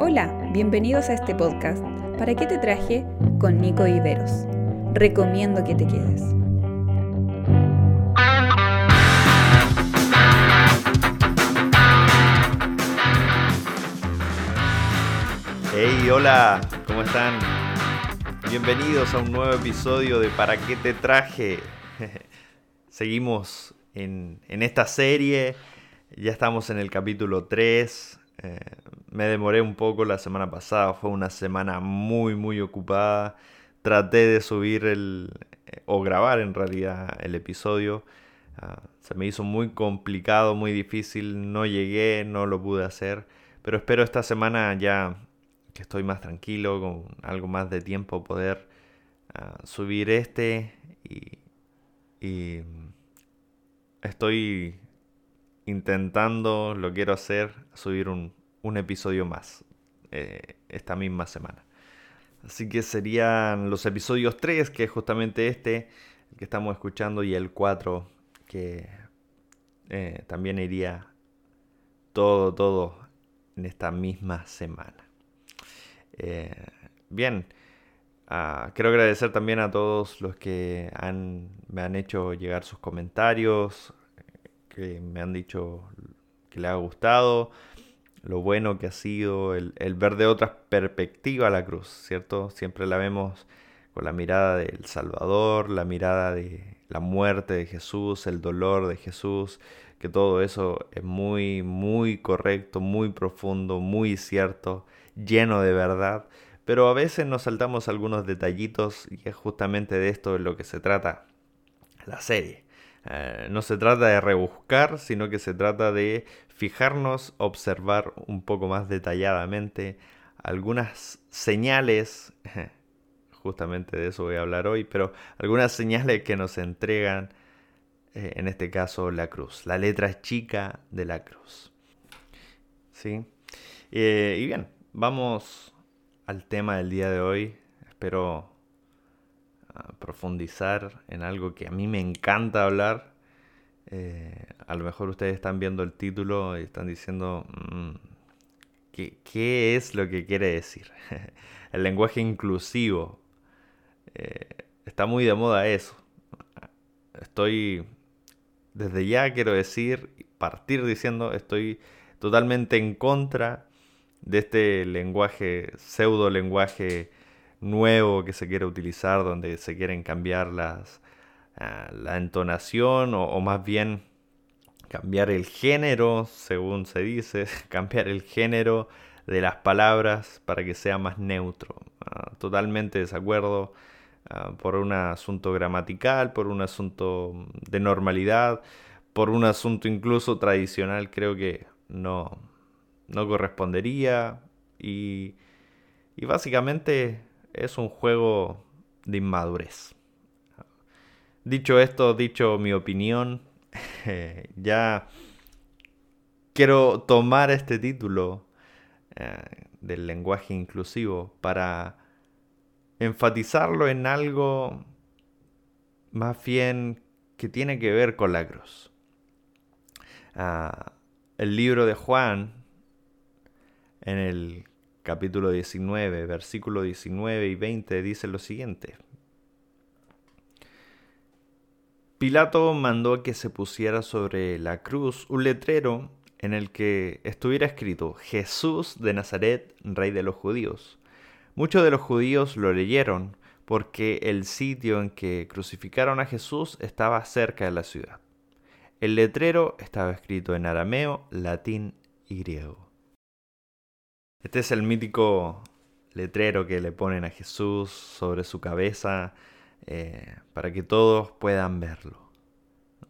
Hola, bienvenidos a este podcast. ¿Para qué te traje? Con Nico Iberos. Recomiendo que te quedes. Hey, hola, ¿cómo están? Bienvenidos a un nuevo episodio de ¿Para qué te traje? Seguimos en, en esta serie, ya estamos en el capítulo 3. Eh, me demoré un poco la semana pasada, fue una semana muy, muy ocupada. Traté de subir el, eh, o grabar en realidad el episodio. Ah, se me hizo muy complicado, muy difícil, no llegué, no lo pude hacer. Pero espero esta semana ya que estoy más tranquilo, con algo más de tiempo, poder ah, subir este y, y estoy intentando, lo quiero hacer, subir un, episodio más eh, esta misma semana. Así que serían los episodios 3, que es justamente este, que estamos escuchando, y el 4, que eh, también iría todo, todo en esta misma semana. Eh, bien, ah, quiero agradecer también a todos los que han, me han hecho llegar sus comentarios, que me han dicho que le ha gustado, lo bueno que ha sido el, ver de otra perspectiva la cruz, ¿cierto? Siempre la vemos con la mirada del Salvador, la mirada de la muerte de Jesús, el dolor de Jesús, que todo eso es muy, muy correcto, muy profundo, muy cierto, lleno de verdad, pero a veces nos saltamos algunos detallitos y es justamente de esto de lo que se trata la serie. Eh, no se trata de rebuscar, sino que se trata de fijarnos, observar un poco más detalladamente algunas señales, justamente de eso voy a hablar hoy, pero algunas señales que nos entregan, eh, en este caso, la cruz, la letra chica de la cruz. ¿Sí? Eh, y bien, vamos al tema del día de hoy. Espero profundizar en algo que a mí me encanta hablar. Eh, a lo mejor ustedes están viendo el título y están diciendo, mm, ¿qué, es lo que quiere decir? el lenguaje inclusivo. Eh, está muy de moda eso. Estoy, desde ya quiero decir, partir diciendo, estoy totalmente en contra de este lenguaje, pseudo lenguaje nuevo que se quiere utilizar, donde se quieren cambiar las, ah, la entonación o, más bien cambiar el género, según se dice, cambiar el género de las palabras para que sea más neutro. Ah, totalmente desacuerdo ah, por un asunto gramatical, por un asunto de normalidad, por un asunto incluso tradicional, creo que no, no correspondería y, y básicamente es un juego de inmadurez. Dicho esto, dicho mi opinión, ya quiero tomar este título eh, del lenguaje inclusivo para enfatizarlo en algo más bien que tiene que ver con la cruz. Ah, el libro de Juan, en el capítulo 19, versículo 19 y 20 dice lo siguiente. Pilato mandó que se pusiera sobre la cruz un letrero en el que estuviera escrito Jesús de Nazaret, rey de los judíos. Muchos de los judíos lo leyeron porque el sitio en que crucificaron a Jesús estaba cerca de la ciudad. El letrero estaba escrito en arameo, latín y griego. Este es el mítico letrero que le ponen a Jesús sobre su cabeza eh, para que todos puedan verlo.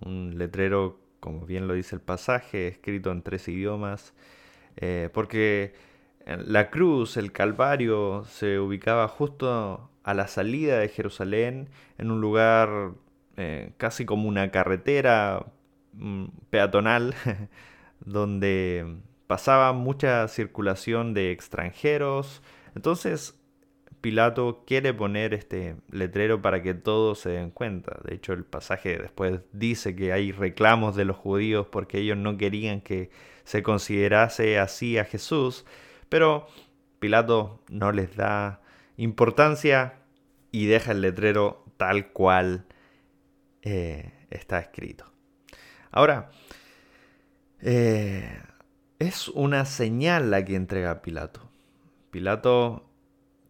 Un letrero, como bien lo dice el pasaje, escrito en tres idiomas, eh, porque la cruz, el Calvario, se ubicaba justo a la salida de Jerusalén, en un lugar eh, casi como una carretera mm, peatonal, donde pasaba mucha circulación de extranjeros. Entonces Pilato quiere poner este letrero para que todos se den cuenta. De hecho, el pasaje después dice que hay reclamos de los judíos porque ellos no querían que se considerase así a Jesús. Pero Pilato no les da importancia y deja el letrero tal cual eh, está escrito. Ahora, eh, es una señal la que entrega Pilato. Pilato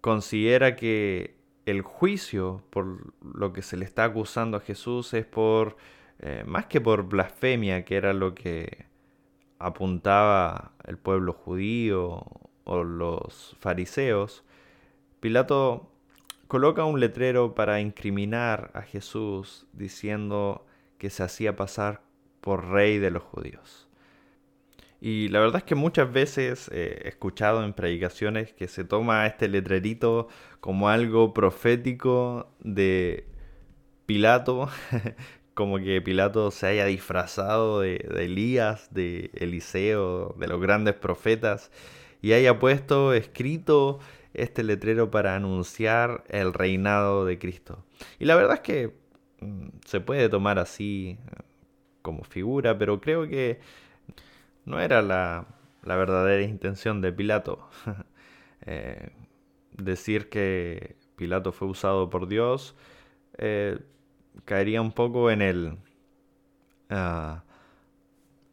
considera que el juicio por lo que se le está acusando a Jesús es por, eh, más que por blasfemia, que era lo que apuntaba el pueblo judío o los fariseos, Pilato coloca un letrero para incriminar a Jesús diciendo que se hacía pasar por rey de los judíos. Y la verdad es que muchas veces he escuchado en predicaciones que se toma este letrerito como algo profético de Pilato, como que Pilato se haya disfrazado de, Elías, de Eliseo, de los grandes profetas, y haya puesto escrito este letrero para anunciar el reinado de Cristo. Y la verdad es que mm, se puede tomar así eh, como figura, pero creo que no era la, verdadera intención de Pilato. Eh, decir que Pilato fue usado por Dios eh, caería un poco en el, ah,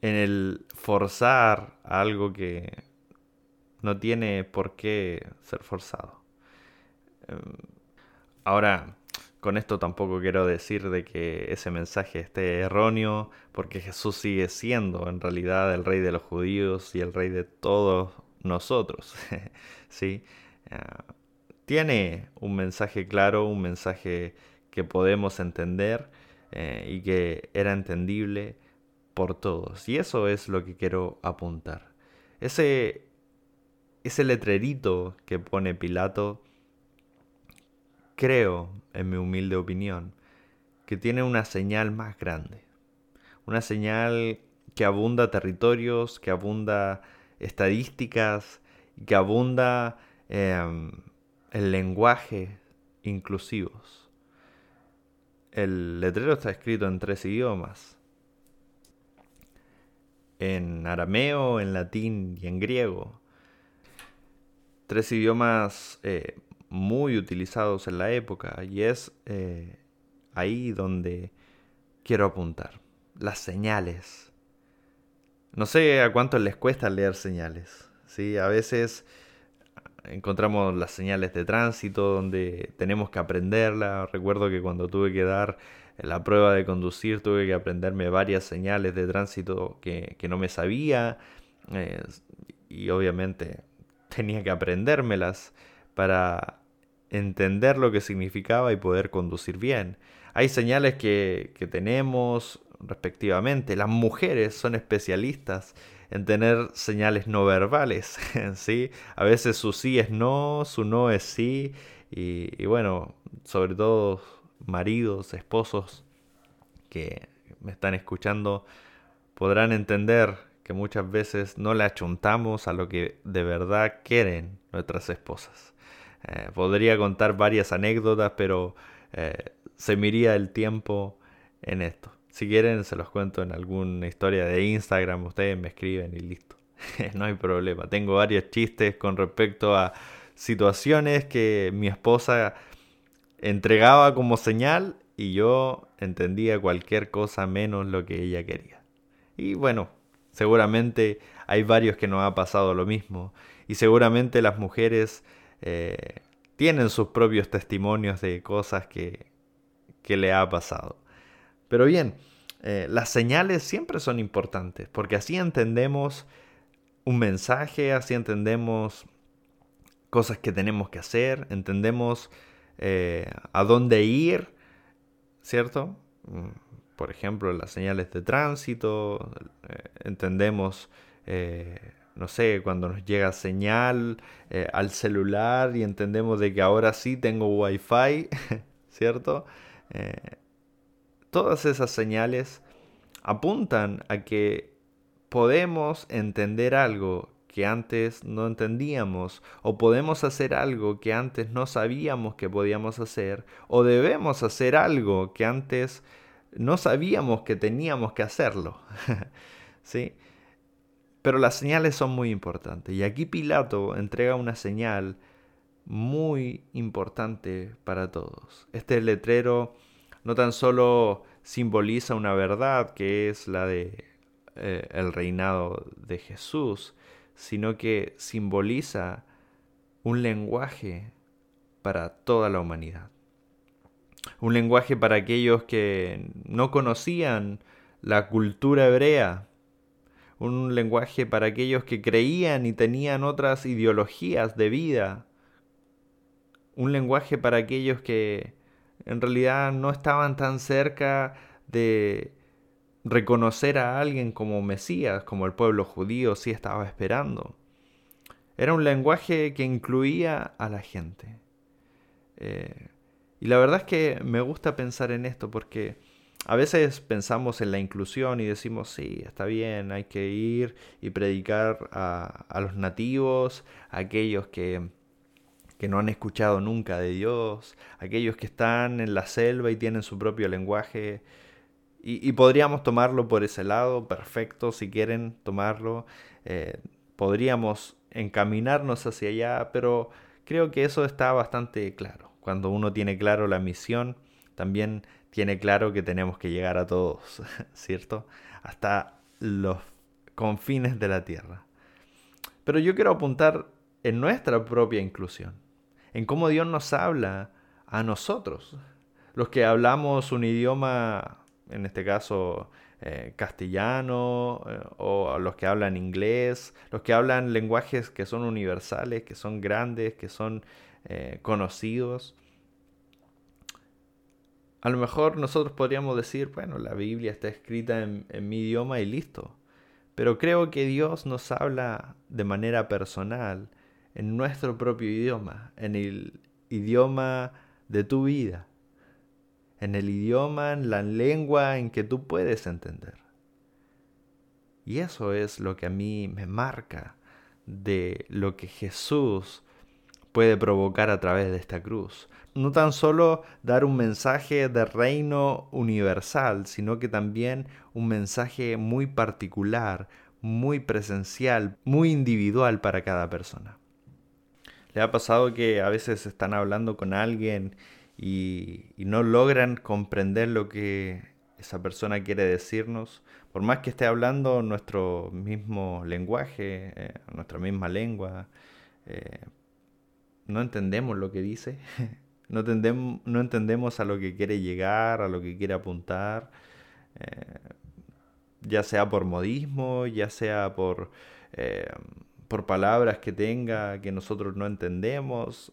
en el forzar algo que no tiene por qué ser forzado. Em, ahora, con esto tampoco quiero decir de que ese mensaje esté erróneo, porque Jesús sigue siendo en realidad el rey de los judíos y el rey de todos nosotros. ¿Sí? Ah, tiene un mensaje claro, un mensaje que podemos entender eh, y que era entendible por todos. Y eso es lo que quiero apuntar. Ese, ese letrerito que pone Pilato creo, en mi humilde opinión, que tiene una señal más grande. Una señal que abunda territorios, que abunda estadísticas, que abunda em, el lenguaje inclusivos. El letrero está escrito en tres idiomas. En arameo, en latín y en griego. Tres idiomas eh, muy utilizados en la época y es eh, ahí donde quiero apuntar. Las señales. No sé a cuánto les cuesta leer señales. ¿sí? A veces encontramos las señales de tránsito donde tenemos que aprenderla. Recuerdo que cuando tuve que dar la prueba de conducir tuve que aprenderme varias señales de tránsito que, no me sabía eh, y obviamente tenía que aprendérmelas para entender lo que significaba y poder conducir bien. Hay señales que, tenemos respectivamente. Las mujeres son especialistas en tener señales no verbales, ¿sí? A veces su sí es no, su no es sí, y, bueno, sobre todo maridos, esposos que me están escuchando, podrán entender que muchas veces no le achuntamos a lo que de verdad quieren nuestras esposas. Eh, podría contar varias anécdotas, pero eh, se miría el tiempo en esto. Si quieren, se los cuento en alguna historia de Instagram. Ustedes me escriben y listo. no hay problema. Tengo varios chistes con respecto a situaciones que mi esposa entregaba como señal y yo entendía cualquier cosa menos lo que ella quería. Y bueno, seguramente hay varios que nos ha pasado lo mismo. Y seguramente las mujeres eh, tienen sus propios testimonios de cosas que, que le ha pasado. Pero bien, eh, las señales siempre son importantes, porque así entendemos un mensaje, así entendemos cosas que tenemos que hacer, entendemos eh, a dónde ir, ¿cierto? Mm, por ejemplo, las señales de tránsito, entendemos no sé, cuando nos llega señal eh, al celular y entendemos de que ahora sí tengo wifi, ¿cierto? Eh, todas esas señales apuntan a que podemos entender algo que antes no entendíamos, o podemos hacer algo que antes no sabíamos que podíamos hacer, o debemos hacer algo que antes no sabíamos que teníamos que hacerlo. ¿Sí? Pero las señales son muy importantes. Y aquí Pilato entrega una señal muy importante para todos. Este letrero no tan solo simboliza una verdad que es la de eh, el reinado de Jesús, sino que simboliza un lenguaje para toda la humanidad. Un lenguaje para aquellos que no conocían la cultura hebrea, un lenguaje para aquellos que creían y tenían otras ideologías de vida, un lenguaje para aquellos que en realidad no estaban tan cerca de reconocer a alguien como Mesías, como el pueblo judío sí estaba esperando. Era un lenguaje que incluía a la gente. Eh, y la verdad es que me gusta pensar en esto porque a veces pensamos en la inclusión y decimos, sí, está bien, hay que ir y predicar a, a los nativos, a aquellos que que no han escuchado nunca de Dios, aquellos que están en la selva y tienen su propio lenguaje. Y, podríamos tomarlo por ese lado, perfecto, si quieren tomarlo. Eh, podríamos encaminarnos hacia allá, pero creo que eso está bastante claro. Cuando uno tiene claro la misión, también tiene claro que tenemos que llegar a todos, ¿cierto? Hasta los confines de la tierra. Pero yo quiero apuntar en nuestra propia inclusión en cómo Dios nos habla a nosotros, los que hablamos un idioma, en este caso eh, castellano, eh, o los que hablan inglés, los que hablan lenguajes que son universales, que son grandes, que son eh, conocidos. A lo mejor nosotros podríamos decir, bueno, la Biblia está escrita en mi idioma y listo. Pero creo que Dios nos habla de manera personal en nuestro propio idioma, en el idioma de tu vida, en el idioma, en la lengua en que tú puedes entender. Y eso es lo que a mí me marca de lo que Jesús puede provocar a través de esta cruz. No tan solo dar un mensaje de reino universal, sino que también un mensaje muy particular, muy presencial, muy individual para cada persona. ¿Le ha pasado que a veces están hablando con alguien y, no logran comprender lo que esa persona quiere decirnos? Por más que esté hablando nuestro mismo lenguaje, eh, nuestra misma lengua, eh, no entendemos lo que dice, no, entendemos, no entendemos a lo que quiere llegar, a lo que quiere apuntar, eh, ya sea por modismo, ya sea por por palabras que tenga que nosotros no entendemos,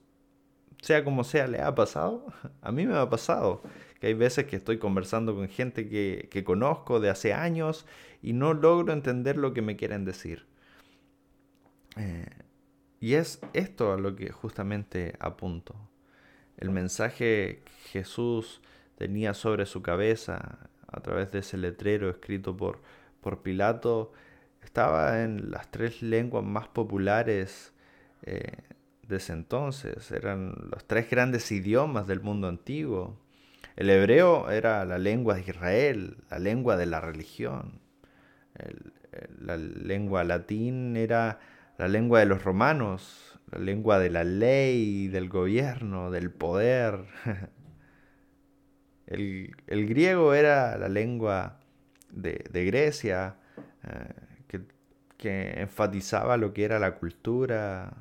sea como sea, ¿le ha pasado? A mí me ha pasado, que hay veces que estoy conversando con gente que, que conozco de hace años y no logro entender lo que me quieren decir. Eh, y es esto a lo que justamente apunto. El mensaje que Jesús tenía sobre su cabeza a través de ese letrero escrito por, por Pilato estaba en las tres lenguas más populares eh, de ese entonces. Eran los tres grandes idiomas del mundo antiguo. El hebreo era la lengua de Israel, la lengua de la religión. la lengua latín era la lengua de los romanos, la lengua de la ley, del gobierno, del poder. El, griego era la lengua de, Grecia. Eh, que enfatizaba lo que era la cultura,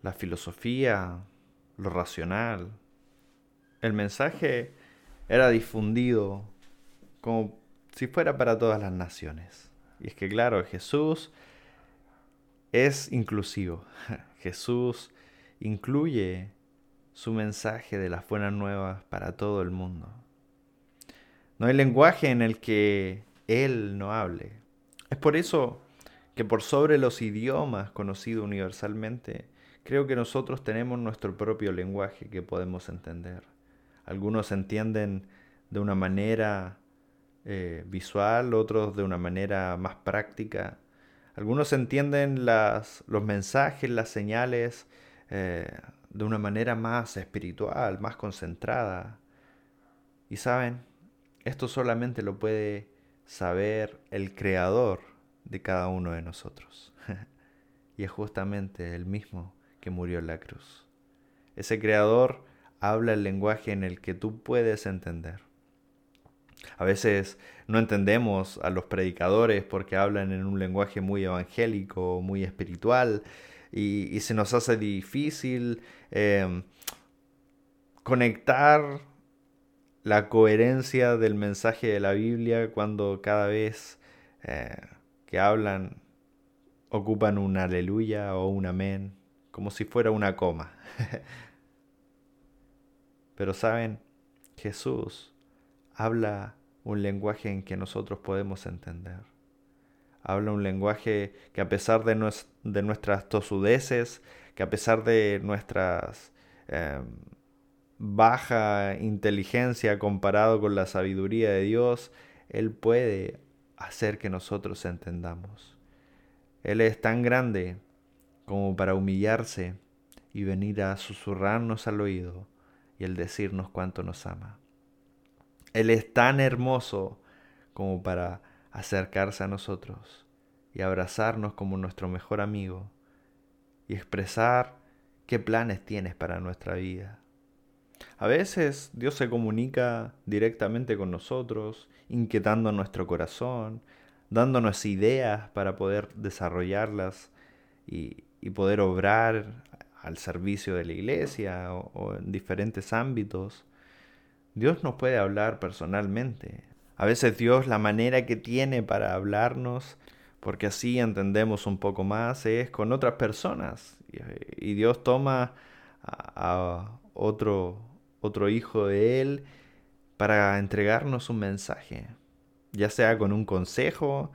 la filosofía, lo racional. El mensaje era difundido como si fuera para todas las naciones. Y es que claro, Jesús es inclusivo. Jesús incluye su mensaje de las buenas nuevas para todo el mundo. No hay lenguaje en el que Él no hable. Es por eso que por sobre los idiomas conocidos universalmente, creo que nosotros tenemos nuestro propio lenguaje que podemos entender. Algunos entienden de una manera eh, visual, otros de una manera más práctica. Algunos entienden las, los mensajes, las señales eh, de una manera más espiritual, más concentrada. Y saben, esto solamente lo puede saber el creador de cada uno de nosotros. y es justamente el mismo que murió en la cruz. Ese creador habla el lenguaje en el que tú puedes entender. A veces no entendemos a los predicadores porque hablan en un lenguaje muy evangélico, muy espiritual, y, se nos hace difícil em, conectar la coherencia del mensaje de la Biblia cuando cada vez eh, que hablan ocupan un aleluya o un amén, como si fuera una coma. Pero saben, Jesús habla un lenguaje en que nosotros podemos entender. Habla un lenguaje que a pesar de, nuestras tosudeces, que a pesar de nuestras em, baja inteligencia comparado con la sabiduría de Dios, Él puede hacer que nosotros entendamos. Él es tan grande como para humillarse y venir a susurrarnos al oído y el decirnos cuánto nos ama. Él es tan hermoso como para acercarse a nosotros y abrazarnos como nuestro mejor amigo y expresar qué planes tienes para nuestra vida. A veces Dios se comunica directamente con nosotros, inquietando nuestro corazón, dándonos ideas para poder desarrollarlas y, poder obrar al servicio de la iglesia o en diferentes ámbitos. Dios nos puede hablar personalmente. A veces Dios la manera que tiene para hablarnos, porque así entendemos un poco más, es con otras personas. Y Dios toma a otro, otro hijo de Él para entregarnos un mensaje, ya sea con un consejo,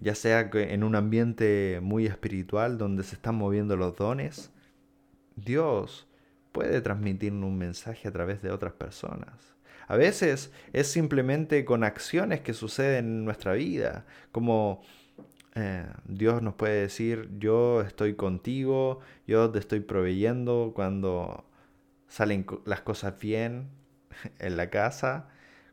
ya sea en un ambiente muy espiritual donde se están moviendo los dones. Dios puede transmitirnos un mensaje a través de otras personas. A veces es simplemente con acciones que suceden en nuestra vida, como eh, Dios nos puede decir, yo estoy contigo, yo te estoy proveyendo cuando salen las cosas bien en la casa,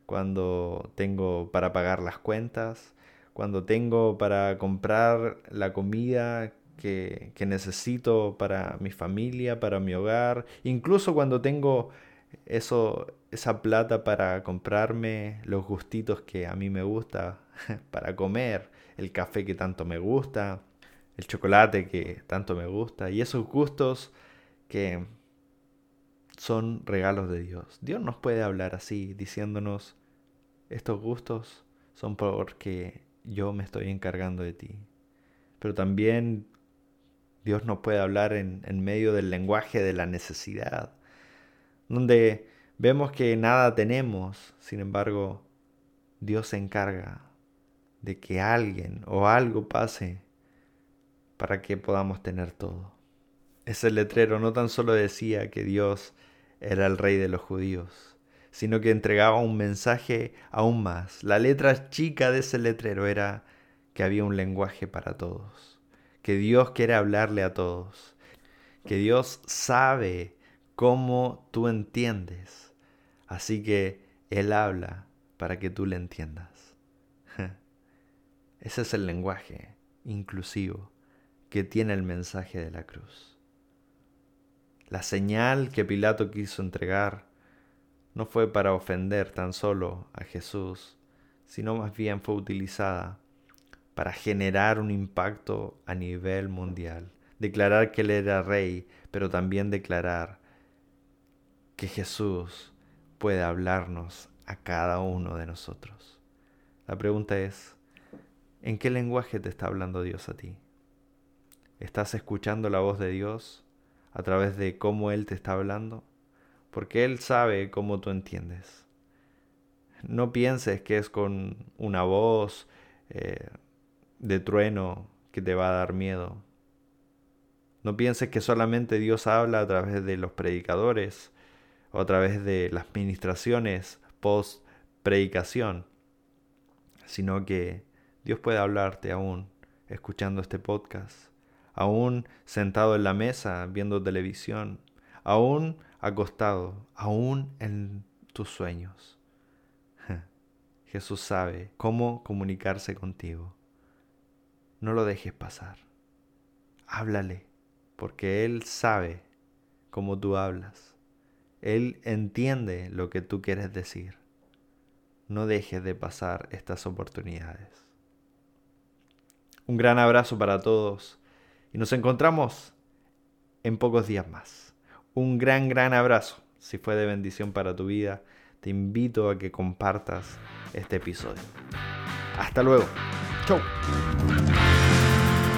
cuando tengo para pagar las cuentas, cuando tengo para comprar la comida que, necesito para mi familia, para mi hogar, incluso cuando tengo eso, esa plata para comprarme los gustitos que a mí me gusta para comer, el café que tanto me gusta, el chocolate que tanto me gusta y esos gustos que son regalos de Dios. Dios nos puede hablar así, diciéndonos, estos gustos son porque yo me estoy encargando de ti. Pero también Dios nos puede hablar en, en medio del lenguaje de la necesidad donde vemos que nada tenemos, sin embargo, Dios se encarga de que alguien o algo pase para que podamos tener todo. Ese letrero no tan solo decía que Dios era el rey de los judíos, sino que entregaba un mensaje aún más. La letra chica de ese letrero era que había un lenguaje para todos, que Dios quiere hablarle a todos, que Dios sabe cómo tú entiendes. Así que Él habla para que tú le entiendas. Ese es el lenguaje inclusivo que tiene el mensaje de la cruz. La señal que Pilato quiso entregar no fue para ofender tan solo a Jesús, sino más bien fue utilizada para generar un impacto a nivel mundial, declarar que Él era rey, pero también declarar que Jesús puede hablarnos a cada uno de nosotros. La pregunta es, ¿en qué lenguaje te está hablando Dios a ti? ¿Estás escuchando la voz de Dios a través de cómo Él te está hablando? Porque Él sabe cómo tú entiendes. No pienses que es con una voz eh, de trueno que te va a dar miedo. No pienses que solamente Dios habla a través de los predicadores o a través de las ministraciones post predicación, sino que Dios puede hablarte aún escuchando este podcast, aún sentado en la mesa viendo televisión, aún acostado, aún en tus sueños. Jesús sabe cómo comunicarse contigo. No lo dejes pasar. Háblale, porque Él sabe cómo tú hablas. Él entiende lo que tú quieres decir. No dejes de pasar estas oportunidades. Un gran abrazo para todos y nos encontramos en pocos días más. Un gran, gran abrazo. Si fue de bendición para tu vida, te invito a que compartas este episodio. Hasta luego. Chau.